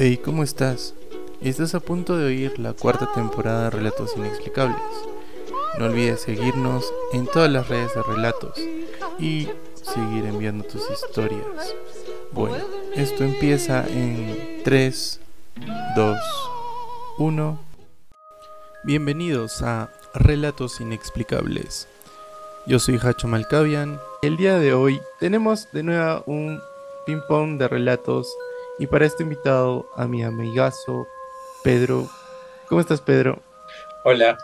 Hey, ¿cómo estás? Estás a punto de oír la cuarta temporada de Relatos Inexplicables. No olvides seguirnos en todas las redes de relatos y seguir enviando tus historias. Bueno, esto empieza en 3, 2, 1. Bienvenidos a Relatos Inexplicables. Yo soy Hacho Malkavian. El día de hoy tenemos de nuevo un ping pong de relatos y para esto he invitado a mi amigazo Pedro. ¿Cómo estás, Pedro? Hola.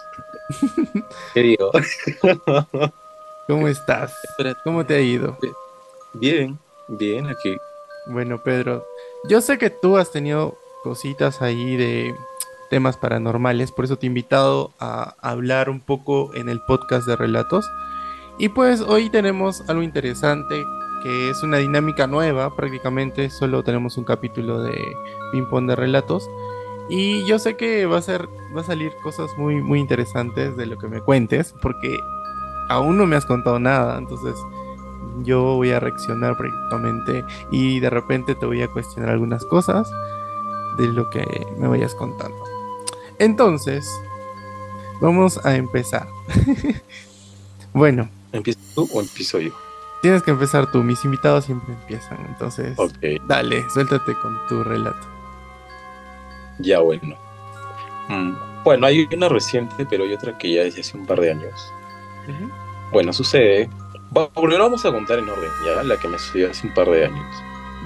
¿Qué digo? ¿Cómo estás? ¿Cómo te ha ido? Bien, bien aquí. Bueno, Pedro, yo sé que tú has tenido cositas ahí de temas paranormales, por eso te he invitado a hablar un poco en el podcast de relatos. Y pues hoy tenemos algo interesante, que es una dinámica nueva, prácticamente solo tenemos un capítulo de ping pong de relatos. Y yo sé que va a ser, va a salir cosas muy, muy interesantes de lo que me cuentes, porque aún no me has contado nada, entonces yo voy a reaccionar prácticamente y de repente te voy a cuestionar algunas cosas de lo que me vayas contando. Entonces, vamos a empezar. bueno. ¿Empiezas tú o empiezo yo? Tienes que empezar tú, mis invitados siempre empiezan, entonces dale, suéltate con tu relato. Ya bueno. Mm, bueno, hay una reciente, pero hay otra que ya desde hace un par de años. Bueno, sucede. Bueno, vamos a contar en orden, ya, la que me sucedió hace un par de años.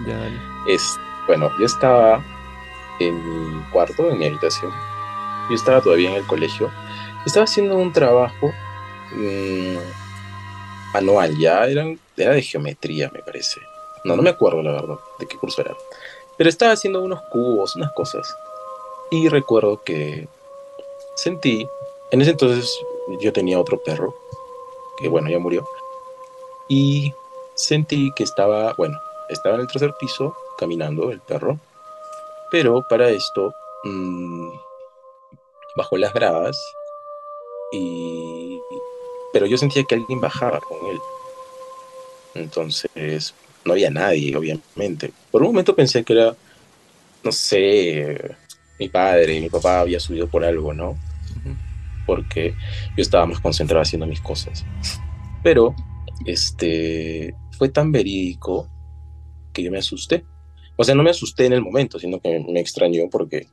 Ya, dale. Es, bueno, yo estaba en mi cuarto, en mi habitación. Yo estaba todavía en el colegio. Estaba haciendo un trabajo mmm, anual, ya era, era de geometría, me parece. No, no me acuerdo la verdad de qué curso era. Pero estaba haciendo unos cubos, unas cosas. Y recuerdo que sentí, en ese entonces yo tenía otro perro, que bueno, ya murió. Y sentí que estaba, bueno, estaba en el tercer piso caminando el perro. Pero para esto, mmm, bajó las gradas y pero yo sentía que alguien bajaba con él. Entonces, no había nadie, obviamente. Por un momento pensé que era, no sé, mi padre, mi papá había subido por algo, ¿no? Porque yo estaba más concentrado haciendo mis cosas. Pero, este, fue tan verídico que yo me asusté. O sea, no me asusté en el momento, sino que me extrañó porque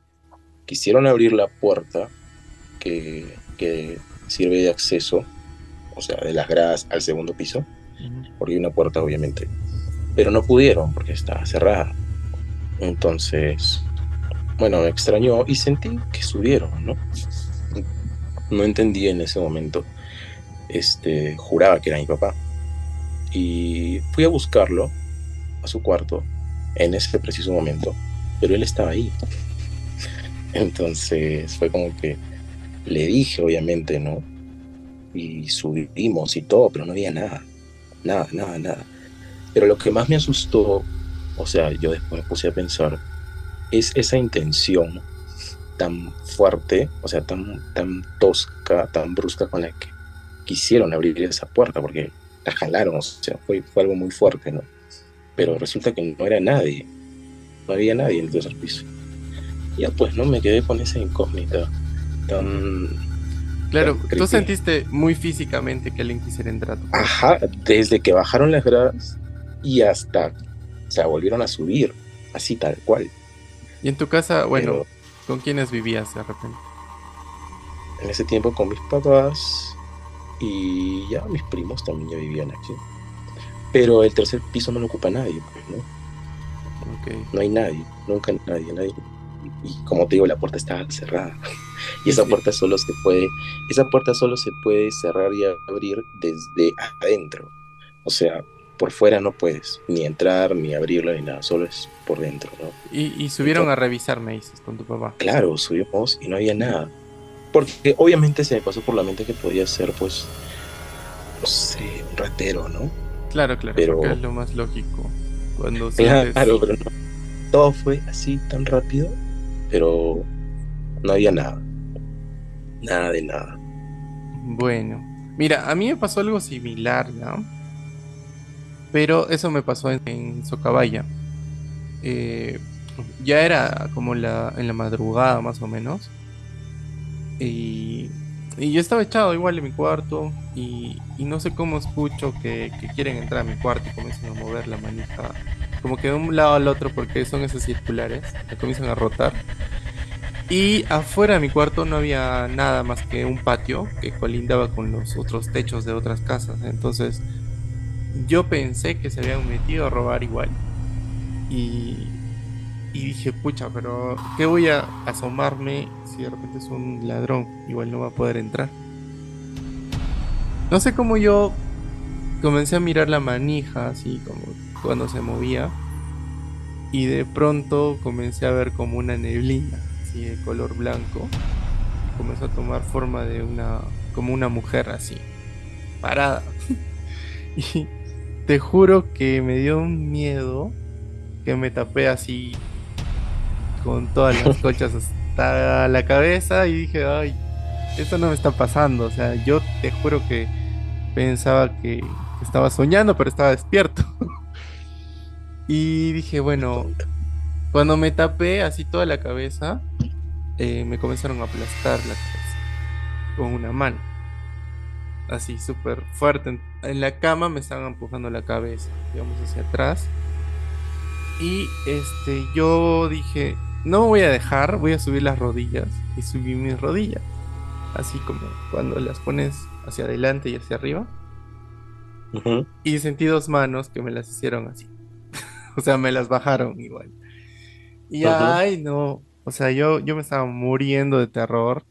quisieron abrir la puerta que, que sirve de acceso o sea, de las gradas al segundo piso, porque hay una puerta obviamente, pero no pudieron porque estaba cerrada. Entonces, bueno, me extrañó y sentí que subieron, ¿no? No entendí en ese momento. Este, juraba que era mi papá. Y fui a buscarlo a su cuarto en ese preciso momento, pero él estaba ahí. Entonces fue como que le dije, obviamente, ¿no? Y subimos y todo, pero no había nada, nada, nada, nada. Pero lo que más me asustó, o sea, yo después me puse a pensar, es esa intención tan fuerte, o sea, tan, tan tosca, tan brusca con la que quisieron abrir esa puerta, porque la jalaron, o sea, fue, fue algo muy fuerte, ¿no? Pero resulta que no era nadie, no había nadie en el tercer piso. Ya pues, ¿no? Me quedé con esa incógnita tan Claro, tú sentiste muy físicamente que alguien quisiera entrar a tu Ajá, desde que bajaron las gradas y hasta, o sea, volvieron a subir, así tal cual. Y en tu casa, bueno, ¿con quiénes vivías de repente? En ese tiempo con mis papás y ya mis primos también ya vivían aquí. Pero el tercer piso no lo ocupa nadie, pues, ¿no? No hay nadie, nunca nadie, nadie. Y como te digo, la puerta estaba cerrada. Y esa puerta solo se puede, esa puerta solo se puede cerrar y abrir desde adentro. O sea, por fuera no puedes ni entrar, ni abrirla, ni nada, solo es por dentro, ¿no? Y, subieron a revisar, me dices, con tu papá. Claro, subimos y no había nada. Porque obviamente se me pasó por la mente que podía ser, pues, no sé, un ratero, ¿no? Claro, claro, pero es lo más lógico. Cuando claro, claro, pero no. Todo fue así tan rápido, pero no había nada. Nada de nada. Bueno, mira, a mí me pasó algo similar, ¿no? Pero eso me pasó en, Socabaya. Eh, ya era como la, en la madrugada más o menos. Y, yo estaba echado igual en mi cuarto y, y no sé cómo escucho que, que, quieren entrar a mi cuarto y comienzan a mover la manija. Como que de un lado al otro porque son esos circulares, que comienzan a rotar. Y afuera de mi cuarto no había nada más que un patio que colindaba con los otros techos de otras casas. Entonces yo pensé que se habían metido a robar igual. Y, y dije, pucha, pero ¿qué voy a asomarme si de repente es un ladrón? Igual no va a poder entrar. No sé cómo yo comencé a mirar la manija, así como cuando se movía. Y de pronto comencé a ver como una neblina, así de color blanco. Y comenzó a tomar forma de una, como una mujer así, parada. y te juro que me dio un miedo que me tapé así con todas las colchas hasta la cabeza y dije, ay, esto no me está pasando. O sea, yo te juro que pensaba que estaba soñando, pero estaba despierto. y dije, bueno, cuando me tapé así toda la cabeza, eh, me comenzaron a aplastar la cabeza con una mano. Así, súper fuerte. En la cama me estaban empujando la cabeza, digamos, hacia atrás. Y este, yo dije, no voy a dejar, voy a subir las rodillas. Y subí mis rodillas. Así como cuando las pones hacia adelante y hacia arriba. Y sentí dos manos que me las hicieron así. o sea, me las bajaron igual. Y ay, no. O sea, yo, yo me estaba muriendo de terror.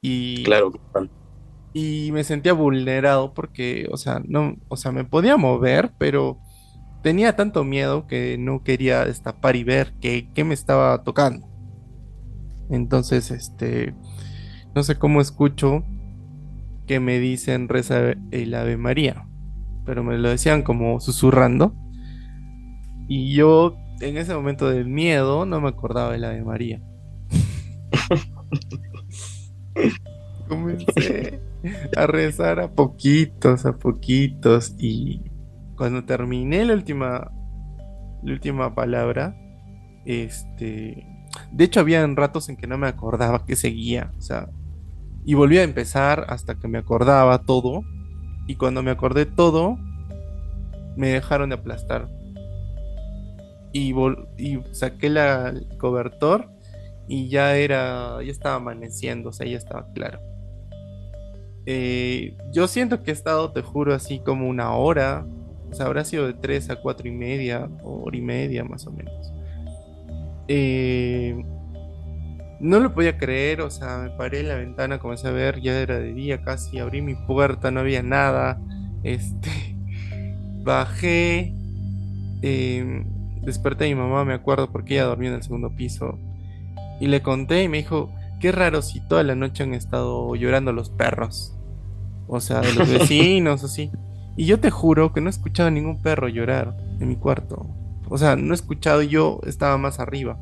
Y. Claro. Y me sentía vulnerado porque, o sea, no, o sea, me podía mover, pero tenía tanto miedo que no quería destapar y ver qué, me estaba tocando. Entonces, este, no sé cómo escucho que me dicen reza el Ave María, pero me lo decían como susurrando. Y yo en ese momento del miedo no me acordaba del Ave María. Comencé a rezar a poquitos, a poquitos y cuando terminé la última, la última palabra, este, de hecho había ratos en que no me acordaba que seguía, o sea, y volví a empezar hasta que me acordaba todo, y cuando me acordé todo, me dejaron de aplastar. Y, saqué el cobertor y ya era, ya estaba amaneciendo, o sea, ya estaba claro. Eh, yo siento que he estado, te juro, así como una hora o sea, habrá sido de 3 a 4 y media, hora y media más o menos. Eh, no lo podía creer, o sea, me paré en la ventana, comencé a ver, ya era de día casi, abrí mi puerta, no había nada. Este, bajé, eh, desperté a mi mamá, me acuerdo, porque ella dormía en el segundo piso. Y le conté y me dijo, qué raro si toda la noche han estado llorando los perros. O sea, de los vecinos, así. Y yo te juro que no he escuchado a ningún perro llorar en mi cuarto. O sea, no he escuchado, yo estaba más arriba.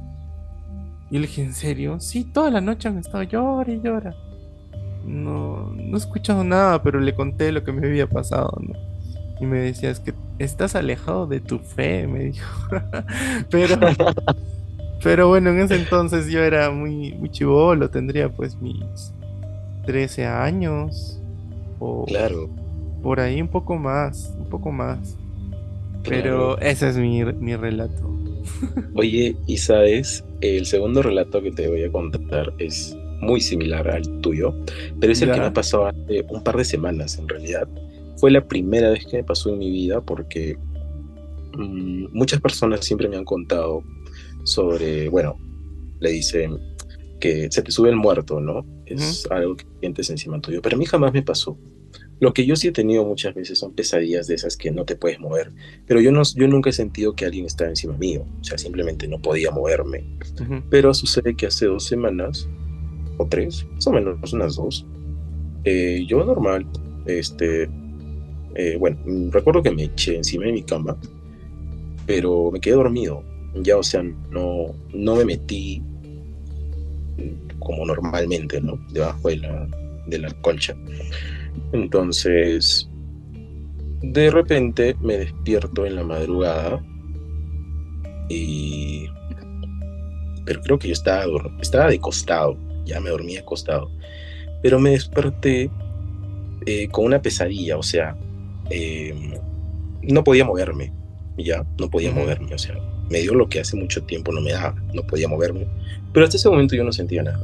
Y le dije, ¿en serio? Sí, toda la noche han estado llora y llora. No, no he escuchado nada, pero le conté lo que me había pasado, ¿no? Y me decía, es que estás alejado de tu fe, me dijo. pero, pero bueno, en ese entonces yo era muy, muy chivolo, tendría pues mis 13 años. O, claro por ahí un poco más, un poco más. Pero ese es mi, relato. Oye, y sabes, el segundo relato que te voy a contar es muy similar al tuyo, pero es el que me pasó hace un par de semanas en realidad. Fue la primera vez que me pasó en mi vida porque mm, muchas personas siempre me han contado sobre, bueno, le dicen que se te sube el muerto, ¿no? Es algo que sientes encima tuyo, pero a mí jamás me pasó. Lo que yo sí he tenido muchas veces son pesadillas de esas que no te puedes mover, pero yo, no, yo nunca he sentido que alguien estaba encima mío, o sea, simplemente no podía moverme. Pero sucede que hace dos semanas, o tres, más o menos unas dos, eh, yo normal, este, eh, bueno, recuerdo que me eché encima de mi cama, pero me quedé dormido, ya, o sea, no, no me metí como normalmente, ¿no? Debajo de la, de la colcha. Entonces, de repente me despierto en la madrugada y pero creo que yo estaba, estaba de costado, ya me dormía acostado, pero me desperté eh, con una pesadilla, o sea, em, no podía moverme, ya, no podía moverme, o sea, me dio lo que hace mucho tiempo no me daba, no podía moverme, pero hasta ese momento yo no sentía nada.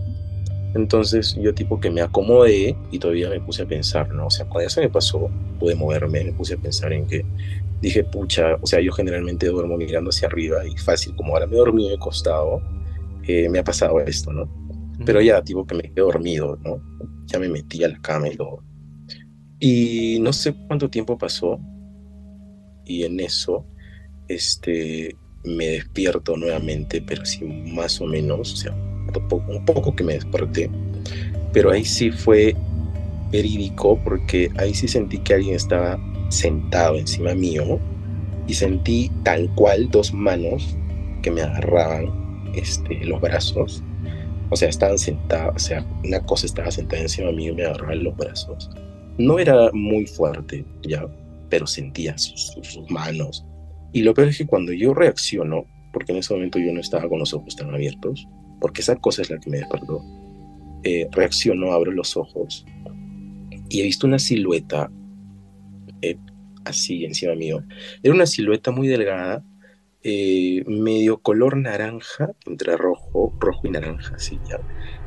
Entonces yo tipo que me acomodé y todavía me puse a pensar, ¿no? O sea, cuando ya se me pasó, pude moverme, me puse a pensar en que dije, pucha, o sea, yo generalmente duermo mirando hacia arriba y fácil, como ahora me dormí de costado, eh, me ha pasado esto, ¿no? Pero ya, tipo que me quedé dormido, ¿no? Ya me metí a la cama y todo. Y no sé cuánto tiempo pasó y en eso, este, me despierto nuevamente, pero sí más o menos, o sea, un poco que me desperté, pero ahí sí fue verídico porque ahí sí sentí que alguien estaba sentado encima mío y sentí tal cual dos manos que me agarraban este, los brazos. O sea, estaban sentados, o sea, una cosa estaba sentada encima mío y me agarraban los brazos. No era muy fuerte, ya, pero sentía sus, manos. Y lo peor es que cuando yo reacciono, porque en ese momento yo no estaba con los ojos tan abiertos, porque esa cosa es la que me despertó. Eh, reacciono, abro los ojos y he visto una silueta eh, así encima mío. Era una silueta muy delgada, eh, medio color naranja, entre rojo, rojo y naranja, así ya.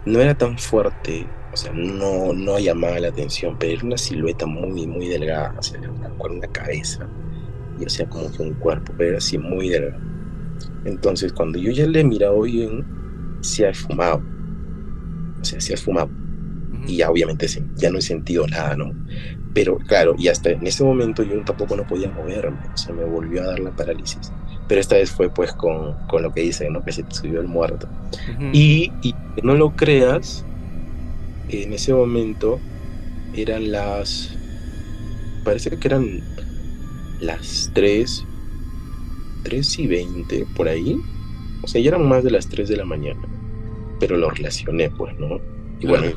No era tan fuerte, o sea, no, no llamaba la atención, pero era una silueta muy, muy delgada, o sea, una, una cabeza, y o sea, como que un cuerpo, pero era así muy delgado. Entonces, cuando yo ya le he mirado bien, se ha esfumado. O sea, se ha esfumado. Y ya obviamente ya no he sentido nada, ¿no? Pero claro, y hasta en ese momento yo tampoco no podía moverme, o sea, me volvió a dar la parálisis. Pero esta vez fue pues con, con lo que dicen, ¿no? Que se te subió el muerto. y, y no lo creas, en ese momento eran las... Parece que eran las 3, 3 y 20 por ahí. O sea, ya eran más de las 3 de la mañana pero lo relacioné, pues, ¿no? Y bueno,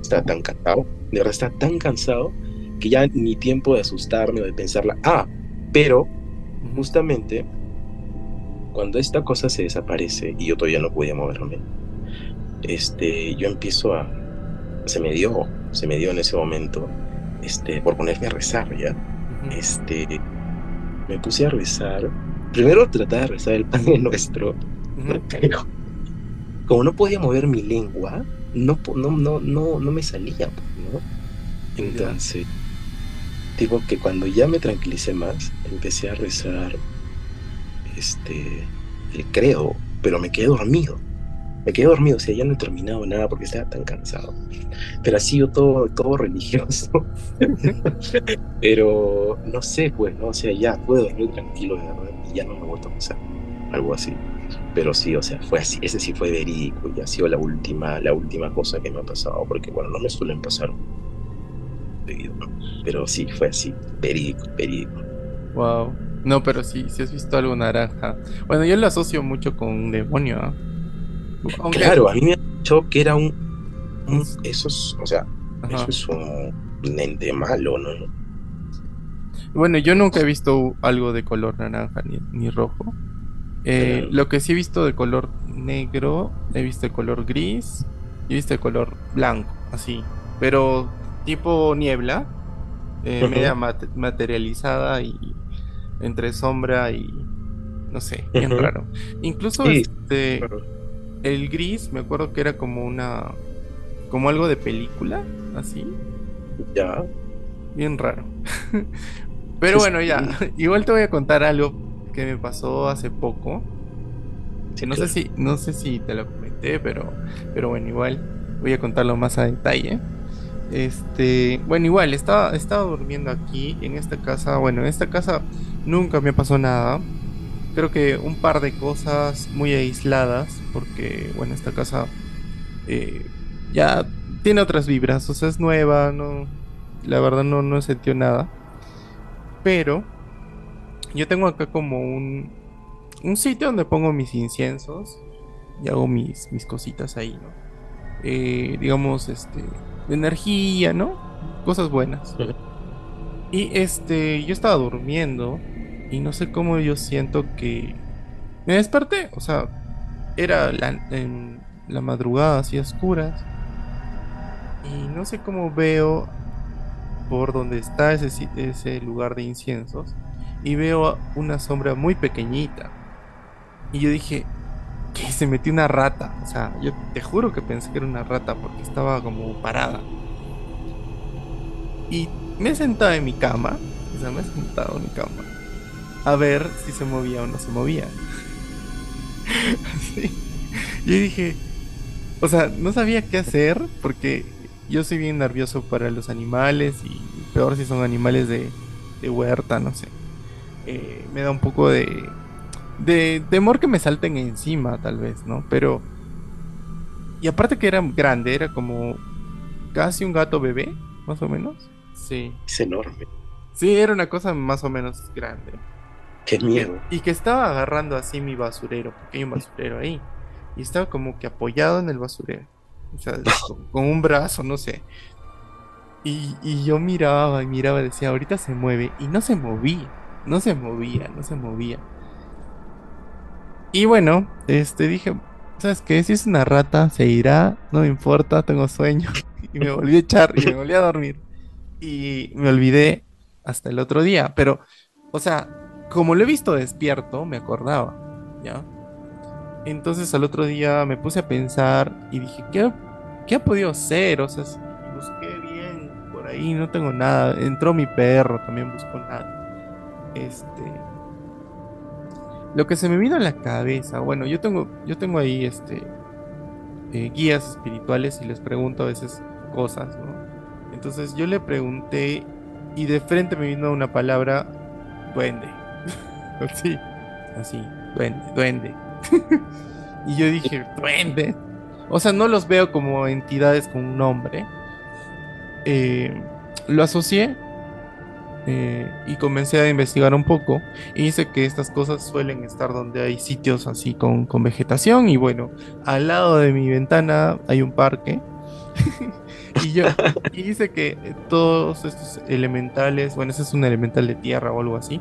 está tan cansado, de verdad está tan cansado que ya ni tiempo de asustarme o de pensarla. Ah, pero justamente cuando esta cosa se desaparece y yo todavía no podía moverme, este, yo empiezo a, se me dio, se me dio en ese momento, este, por ponerme a rezar ya, este, me puse a rezar, primero trataba de rezar el Padre Nuestro, pero como no podía mover mi lengua, no, no, no, no, no me salía, ¿no? Entonces, digo que cuando ya me tranquilicé más, empecé a rezar este, el credo, pero me quedé dormido. Me quedé dormido, o sea, ya no he terminado nada porque estaba tan cansado. Pero ha sido todo, todo religioso. pero no sé, pues, ¿no? O sea, ya puedo dormir tranquilo, de verdad, y ya no me he vuelto a pasar. Algo así. Pero sí, o sea, fue así, ese sí fue verídico y ha sido la última, la última cosa que me ha pasado, porque bueno, no me suelen pasar pero sí, fue así, verídico, verídico. Wow. No, pero sí, si has visto algo naranja. Bueno, yo lo asocio mucho con un demonio. Claro, a mí me ha dicho que era un, eso es, o sea, eso es un ente malo, ¿no? Bueno, yo nunca he visto algo de color naranja ni, ni rojo. Eh, lo que sí he visto de color negro, he visto de color gris y he visto de color blanco, así. Pero tipo niebla, eh, media materializada y entre sombra y no sé, bien raro. Incluso este el gris, me acuerdo que era como una como algo de película, así. Ya. Bien raro. Pero bueno, ya, igual te voy a contar algo que me pasó hace poco. no, sé si, no sé si te lo comenté, pero, pero bueno, igual voy a contarlo más a detalle. Este, bueno, igual, estaba, estaba durmiendo aquí, en esta casa. Bueno, en esta casa nunca me pasó nada. Creo que un par de cosas muy aisladas, porque, bueno, esta casa eh, ya tiene otras vibras, o sea, es nueva, no, la verdad no, no sentido nada. Pero yo tengo acá como un, un sitio donde pongo mis inciensos y hago mis, mis cositas ahí, ¿no? Eh, digamos, este, de energía, ¿no? Cosas buenas. Y este, yo estaba durmiendo y no sé cómo yo siento que me desperté, o sea, era en la madrugada, así oscuras. Y no sé cómo veo por donde está ese, ese lugar de inciensos. Y veo una sombra muy pequeñita. Y yo dije, que se metió una rata. O sea, yo te juro que pensé que era una rata porque estaba como parada. Y me he sentado en mi cama. O sea, me he sentado en mi cama. A ver si se movía o no se movía. Así. Yo dije, o sea, no sabía qué hacer porque yo soy bien nervioso para los animales y peor si son animales de, de huerta, no sé. Eh, me da un poco de, de temor que me salten encima, tal vez, ¿no? Pero... Y aparte que era grande, era como casi un gato bebé, más o menos. Sí. Es enorme. Sí, era una cosa más o menos grande. Qué miedo. Y que estaba agarrando así mi basurero, porque hay un basurero ahí. Y estaba como que apoyado en el basurero. O sea, con, un brazo, no sé. Y, y, yo miraba y miraba, decía, ahorita se mueve. Y no se movía, no se movía, no se movía. Y bueno, este dije, ¿sabes qué? Si es una rata, se irá, no me importa, tengo sueño. Y me volví a echar y me volví a dormir. Y me olvidé hasta el otro día. Pero, o sea, como lo he visto despierto, me acordaba, ¿ya? Entonces al otro día me puse a pensar y dije, ¿qué, qué ha podido ser? O sea, busqué bien por ahí, no tengo nada. Entró mi perro, también buscó nada. Este. Lo que se me vino a la cabeza, bueno, yo tengo, yo tengo ahí este eh, guías espirituales y les pregunto a veces cosas, ¿no? Entonces yo le pregunté y de frente me vino una palabra duende. así, así, duende, duende. y yo dije, duende. O sea, no los veo como entidades con un nombre. Eh, lo asocié eh, y comencé a investigar un poco. Y dice que estas cosas suelen estar donde hay sitios así con, con vegetación. Y bueno, al lado de mi ventana hay un parque. y yo y dice que todos estos elementales, bueno, ese es un elemental de tierra o algo así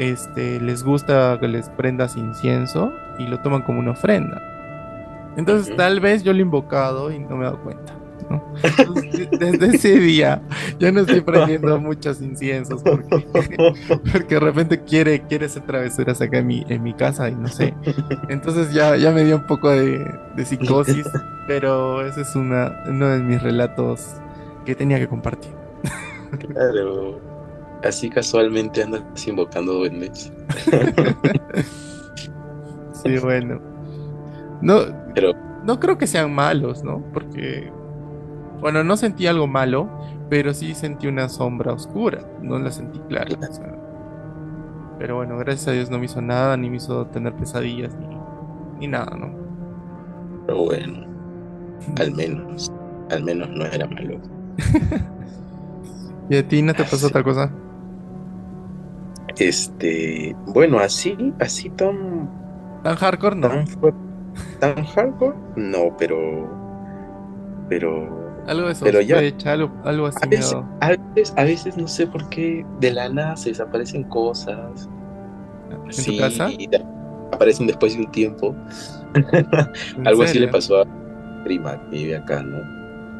este, les gusta que les prendas incienso y lo toman como una ofrenda. Entonces, tal vez yo lo he invocado y no me he dado cuenta. desde ese día ya no estoy prendiendo muchos inciensos porque, porque de repente quiere, quiere hacer travesuras acá en mi, en mi casa y no sé. Entonces ya, ya me dio un poco de, de psicosis, pero ese es una, uno de mis relatos que tenía que compartir. Claro así casualmente andas invocando duendes. sí, bueno. No, pero, no creo que sean malos, ¿no? Porque, bueno, no sentí algo malo, pero sí sentí una sombra oscura. No la sentí clara. pero bueno, gracias a Dios no me hizo nada, ni me hizo tener pesadillas, ni, ni nada, ¿no? Pero bueno, al menos, al menos no era malo. ¿Y a ti no te pasó otra cosa? Este, bueno, así, así tan. ¿Tan hardcore? No. Tan, hardcore? No, pero. Pero. Algo de pero ya, algo, algo así. A veces, a veces, a, veces, no sé por qué de la nada se desaparecen cosas. ¿En tu casa? aparecen después de un tiempo. algo así le pasó a prima que vive acá, ¿no?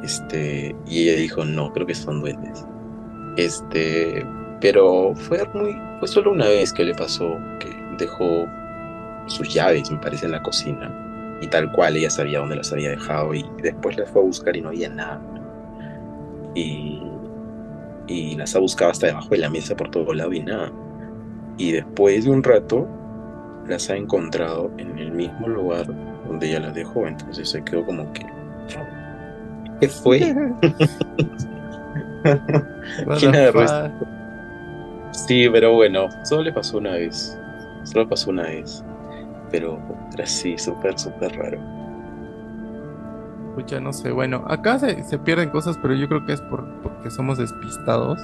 Este, y ella dijo, no, creo que son duendes. Este, pero fue muy, fue solo una vez que le pasó que dejó sus llaves, me parece, en la cocina. Y tal cual ella sabía dónde las había dejado y después las fue a buscar y no había nada. Y, y las ha buscado hasta debajo de la mesa por todo lado y nada. Y después de un rato las ha encontrado en el mismo lugar donde ella las dejó. Entonces se quedó como que... ¿Qué fue? ¿Quién agarró Sí, pero bueno, solo le pasó una vez. Solo pasó una vez. Pero era así, súper, súper raro. Escucha, no sé, bueno, acá se, se, pierden cosas, pero yo creo que es por, porque somos despistados.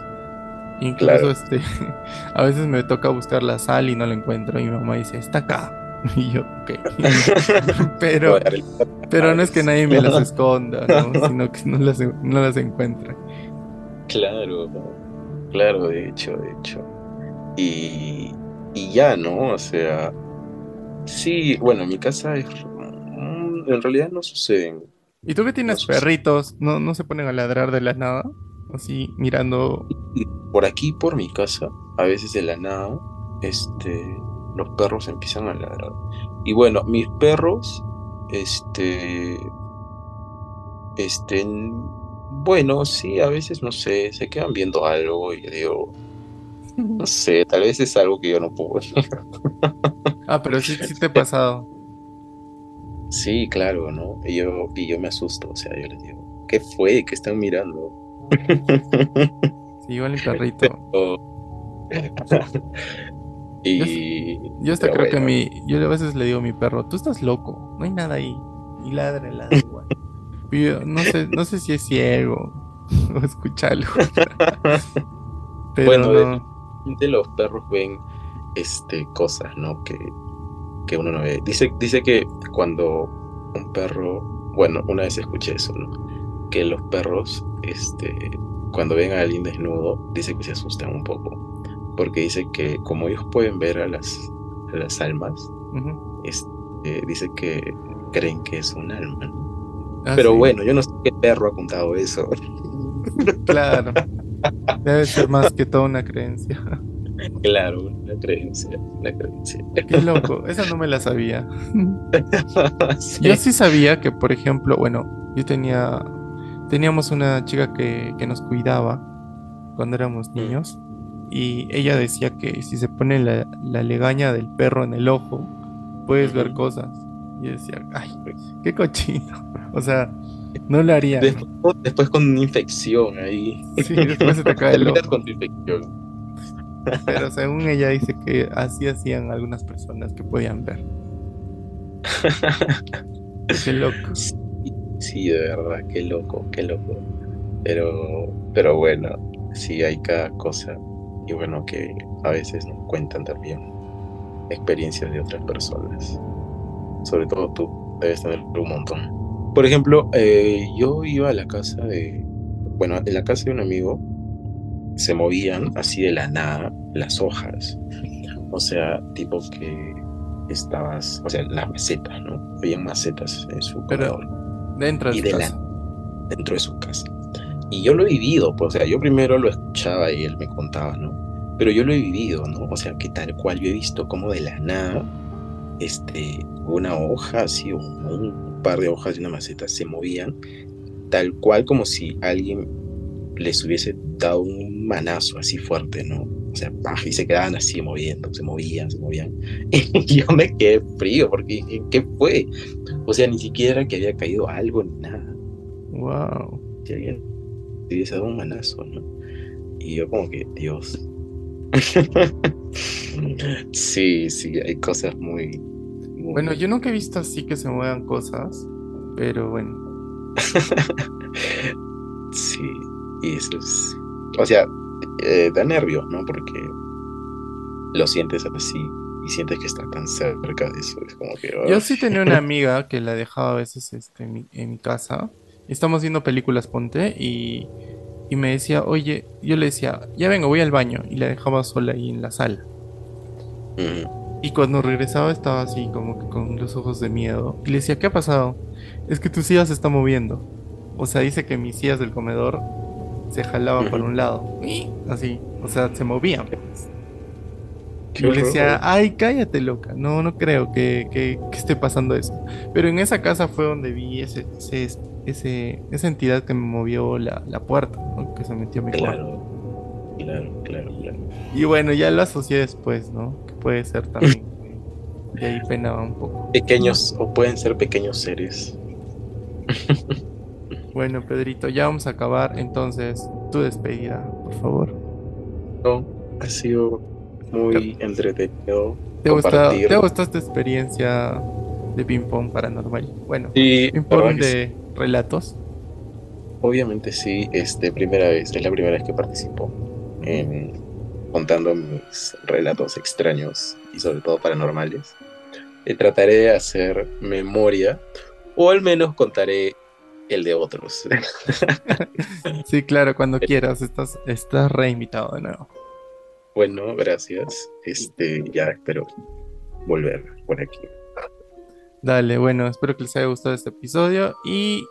Incluso este, a veces me toca buscar la sal y no la encuentro. Y mi mamá dice, está acá. Y yo, ok. pero, pero no es que nadie me las esconda, ¿no? sino que no las, no las encuentra. Claro, Claro, de hecho, de hecho. Y, y ya, ¿no? O sea, sí, bueno, mi casa es en realidad no suceden. ¿Y tú que tienes perritos? ¿No, ¿No se ponen a ladrar de la nada? Así, mirando. Por aquí, por mi casa, a veces de la nada, este, los perros empiezan a ladrar. Y bueno, mis perros, este, este, bueno, sí, a veces, no sé, se quedan viendo algo y digo, no sé, tal vez es algo que yo no puedo. ah, pero sí, sí te ha pasado. Sí, claro, ¿no? Y yo, y yo me asusto, o sea, yo les digo, ¿qué fue? ¿Qué están mirando? sí, igual el perrito. y... Yo, hasta creo que mi, yo a veces le digo a mi perro, tú estás loco, no hay nada ahí. Y ladra, ladra no sé, no sé si es ciego o escucha algo. Pero bueno, de, los perros ven este cosas, ¿no? Que, que uno no ve. Dice, dice que cuando un perro, bueno, una vez escuché eso, ¿no? Que los perros, este, cuando ven a alguien desnudo, dice que se asustan un poco. Porque dice que como ellos pueden ver a las, las almas, este, dice que creen que es un alma, ¿no? Ah, Pero bueno, yo no sé qué perro ha contado eso. Claro. Debe ser más que toda una creencia. Claro, una creencia, una creencia. Qué loco, esa no me la sabía. Yo sí sabía que, por ejemplo, bueno, yo tenía, teníamos una chica que, que nos cuidaba cuando éramos mm. niños y ella decía que si se pone la, la legaña del perro en el ojo, puedes ver cosas. Y decía, ay, qué cochino. O sea, no lo haría. Después, con una infección ahí. Sí, después se te cae el ojo. con infección. Pero según ella dice que así hacían algunas personas que podían ver. qué loco. Sí, de verdad, qué loco, qué loco. Pero, pero bueno, sí hay cada cosa. Y bueno, que a veces nos cuentan también experiencias de otras personas sobre todo tú, debes tener un montón. Por ejemplo, eh, yo iba a la casa de, bueno, en la casa de un amigo se movían así de la nada las hojas. O sea, tipo que estabas, o sea, las macetas, ¿no? Había macetas en su Pero dentro de, su casa. dentro de su casa. Y yo lo he vivido, pues, o sea, yo primero lo escuchaba y él me contaba, ¿no? Pero yo lo he vivido, ¿no? O sea, que tal cual yo he visto como de la nada este, una hoja así o un par de hojas de una maceta se movían tal cual como si alguien les hubiese dado un manazo así fuerte, ¿no? O sea, y se quedaban así moviendo, se movían, se movían. Y yo me quedé frío porque ¿qué fue? O sea, ni siquiera que había caído algo ni nada. Wow. Si alguien hubiese dado un manazo, ¿no? Y yo como que, Dios, sí, sí, hay cosas muy, Bueno, yo nunca he visto así que se muevan cosas, pero bueno. sí, y eso es. O sea, eh, da nervios, ¿no? Porque lo sientes así y sientes que estás tan cerca de eso. Es como que. Yo sí tenía una amiga que la dejaba a veces este, en, mi, en mi casa. Estamos viendo películas, ponte, y y me decía, oye, yo le decía, ya vengo, voy al baño, y la dejaba sola ahí en la sala. Y cuando regresaba estaba así, como que con los ojos de miedo. Y le decía, ¿qué ha pasado? Es que tu silla se está moviendo. O sea, dice que mis sillas del comedor se jalaban por un lado. Así, o sea, se movían. Y le decía, ay, cállate, loca. No, no creo que, que, esté pasando eso. Pero en esa casa fue donde vi ese, ese ese, esa entidad que me movió la, la puerta, que se metió a mi claro, Claro, claro, claro. Y bueno, ya lo asocié después, ¿no? Que puede ser también. y ahí penaba un poco. Pequeños, o pueden ser pequeños seres. bueno, Pedrito, ya vamos a acabar. Entonces, tu despedida, por favor. No, ha sido muy entretenido. ¿Te, gustó, ¿Te gustó esta experiencia de ping-pong paranormal? Bueno, ping-pong de relatos? Obviamente sí, este primera vez, es la primera vez que participo en contando mis relatos extraños y sobre todo paranormales. Eh, trataré de hacer memoria o al menos contaré el de otros. sí, claro, cuando quieras, estás, estás reinvitado de nuevo. Bueno, gracias. Este, ya espero volver por aquí. Dale, bueno, espero que les haya gustado este episodio y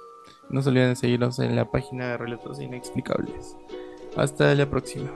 no se olviden de seguirnos en la página de Relatos Inexplicables. Hasta la próxima.